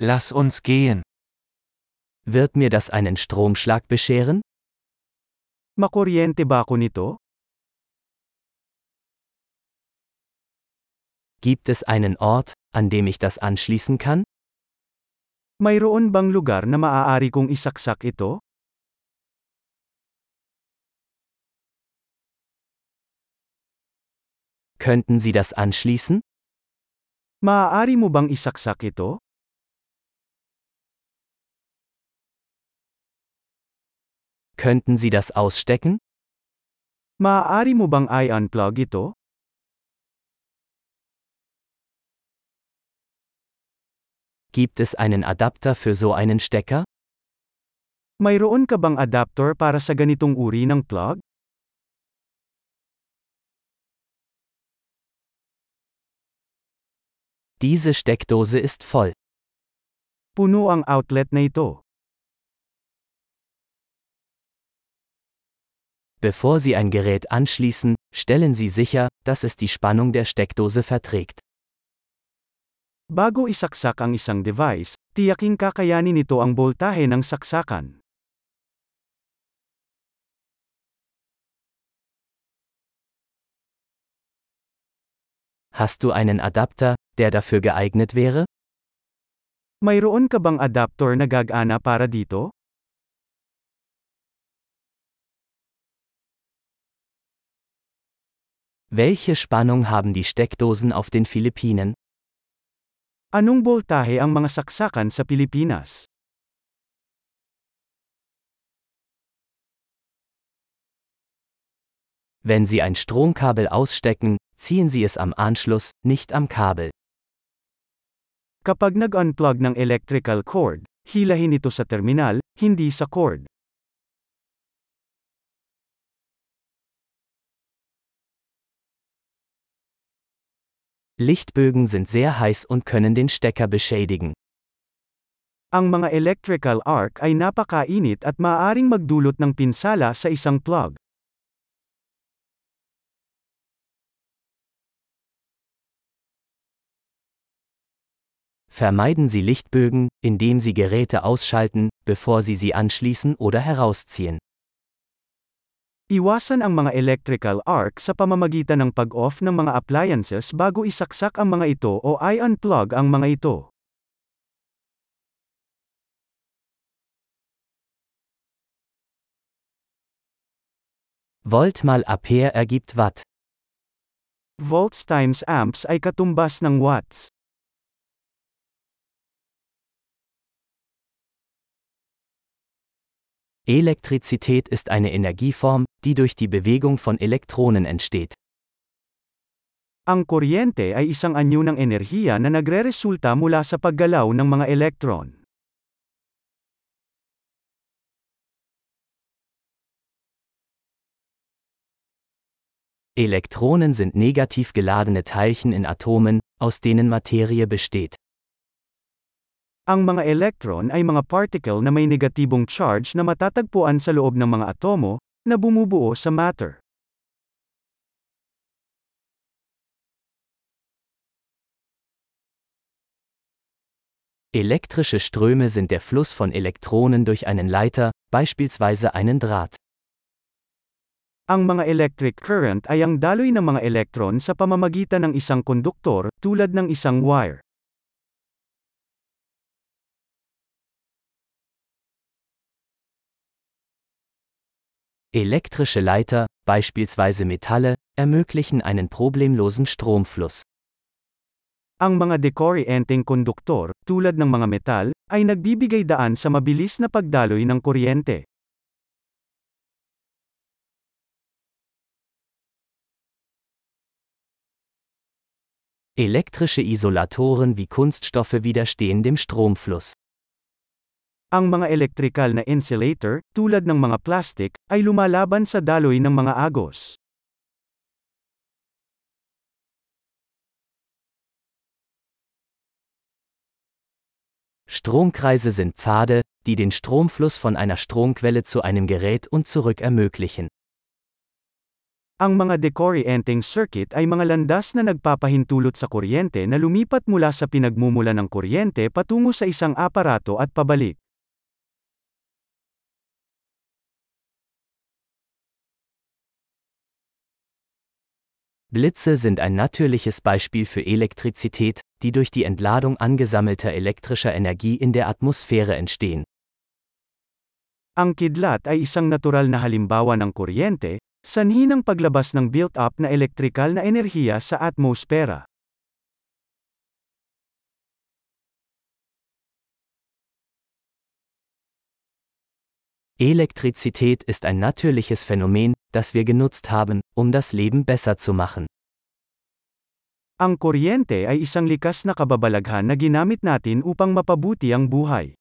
Lass uns gehen. Wird mir das einen Stromschlag bescheren? Makuryente ba ako nito? Gibt es einen Ort, an dem ich das anschließen kann? Mayroon bang lugar na maaari kong isaksak ito? Könnten Sie das anschließen? Maaari mo bang isaksak ito? Könnten Sie das ausstecken? Maaari mo bang i-unplug ito? Gibt es einen Adapter für so einen Stecker? Mayroon ka bang adapter para sa ganitong uri ng plug? Diese Steckdose ist voll. Puno ang outlet na ito. Bevor Sie ein Gerät anschließen, stellen Sie sicher, dass es die Spannung der Steckdose verträgt. Bago isaksak ang isang device, tiyaking kakayanin nito ang boltahe ng saksakan. Hast du einen Adapter, der dafür geeignet wäre? Mayroon ka bang adapter na gagana para dito? Welche Spannung haben die Steckdosen auf den Philippinen? Anong boltahe ang mga saksakan sa Pilipinas? Wenn Sie ein Stromkabel ausstecken, ziehen Sie es am Anschluss, nicht am Kabel. Kapag nag-unplug ng electrical cord, hilahin ito sa terminal, hindi sa cord. Lichtbögen sind sehr heiß und können den Stecker beschädigen. Ang mga electrical arc ay napakainit at maaaring magdulot ng pinsala sa isang plug. Vermeiden Sie Lichtbögen, indem Sie Geräte ausschalten, bevor Sie sie anschließen oder herausziehen. Iwasan ang mga electrical arc sa pamamagitan ng pag-off ng mga appliances bago isaksak ang mga ito o i-unplug ang mga ito. Volt mal Ampere ergibt Watt. Volts times amps ay katumbas ng watts. Elektrizität ist eine Energieform, die durch die Bewegung von Elektronen entsteht. Ang kuryente ay isang anyo ng enerhiya na nagreresulta mula sa paggalaw ng mga elektron. Elektronen sind negativ geladene Teilchen in Atomen, aus denen Materie besteht. Ang mga electron ay mga particle na may negatibong charge na matatagpuan sa loob ng mga atomo, na bumubuo sa matter. Elektrische Ströme sind der Fluss von Elektronen durch einen Leiter, beispielsweise einen Draht. Ang mga electric current ay ang daloy ng mga elektron sa pamamagitan ng isang konduktor, tulad ng isang wire. Elektrische Leiter, beispielsweise Metalle, ermöglichen einen problemlosen Stromfluss. Ang mga decorrienting konduktor, tulad ng mga metal, ay nagbibigay daan sa mabilis na pagdaloy ng kuryente. Elektrische Isolatoren wie Kunststoffe widerstehen dem Stromfluss. Ang mga electrical na insulator, tulad ng mga plastic, ay lumalaban sa daloy ng mga agos. Stromkreise sind Pfade, die den Stromfluss von einer Stromquelle zu einem Gerät und zurück ermöglichen. Ang mga decorienting circuit ay mga landas na nagpapahintulot sa kuryente na lumipat mula sa pinagmumula ng kuryente patungo sa isang aparato at pabalik. Blitze sind ein natürliches Beispiel für Elektrizität, die durch die Entladung angesammelter elektrischer Energie in der Atmosphäre entstehen. Ang kidlat ay isang natural na halimbawa ng kuryente, sanhi ng paglabas ng built-up na elektrikal na enerhiya sa atmosfera. Elektrizität ist ein natürliches Phänomen, das wir genutzt haben, um das Leben besser zu machen. Ang kuryente ay isang likas na kababalaghan na ginamit natin upang mapabuti ang buhay.